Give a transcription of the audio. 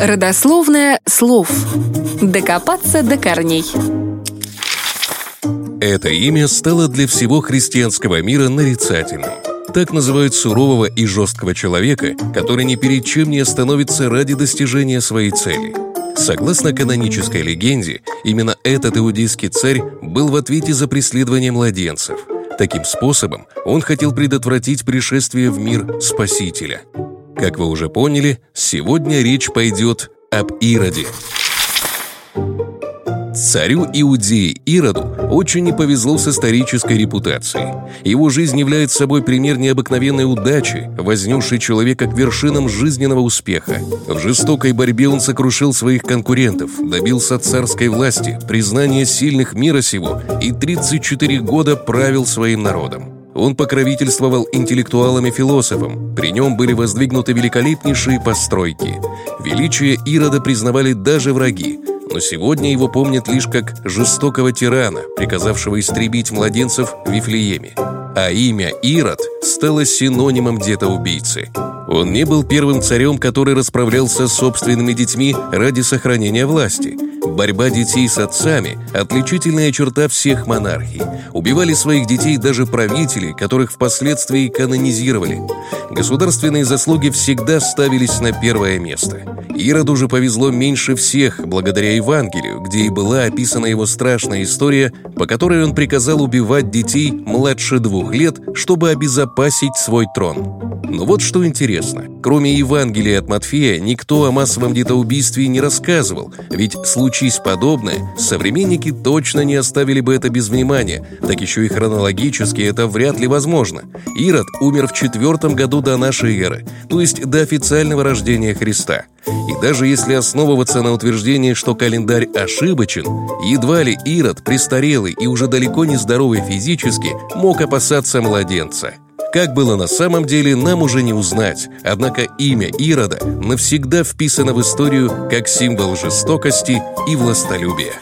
Родословное слов. Докопаться до корней. Это имя стало для всего христианского мира нарицательным. Так называют сурового и жесткого человека, который ни перед чем не остановится ради достижения своей цели. Согласно канонической легенде, именно этот иудейский царь был в ответе за преследование младенцев. Таким способом он хотел предотвратить пришествие в мир Спасителя – как вы уже поняли, сегодня речь пойдет об Ироде. Царю Иудеи Ироду очень не повезло с исторической репутацией. Его жизнь является собой пример необыкновенной удачи, вознесший человека к вершинам жизненного успеха. В жестокой борьбе он сокрушил своих конкурентов, добился царской власти, признания сильных мира сего и 34 года правил своим народом. Он покровительствовал интеллектуалам и философам, при нем были воздвигнуты великолепнейшие постройки. Величие Ирода признавали даже враги, но сегодня его помнят лишь как жестокого тирана, приказавшего истребить младенцев в Вифлееме. А имя Ирод стало синонимом деда-убийцы. Он не был первым царем, который расправлялся с собственными детьми ради сохранения власти – Борьба детей с отцами – отличительная черта всех монархий. Убивали своих детей даже правители, которых впоследствии канонизировали. Государственные заслуги всегда ставились на первое место. Ироду же повезло меньше всех, благодаря Евангелию, где и была описана его страшная история, по которой он приказал убивать детей младше двух лет, чтобы обезопасить свой трон. Но вот что интересно. Кроме Евангелия от Матфея, никто о массовом детоубийстве не рассказывал, ведь случись подобное, современники точно не оставили бы это без внимания, так еще и хронологически это вряд ли возможно. Ирод умер в четвертом году до нашей эры, то есть до официального рождения Христа. И даже если основываться на утверждении, что календарь ошибочен, едва ли Ирод, престарелый и уже далеко не здоровый физически, мог опасаться младенца. Как было на самом деле, нам уже не узнать, однако имя Ирода навсегда вписано в историю как символ жестокости и властолюбия.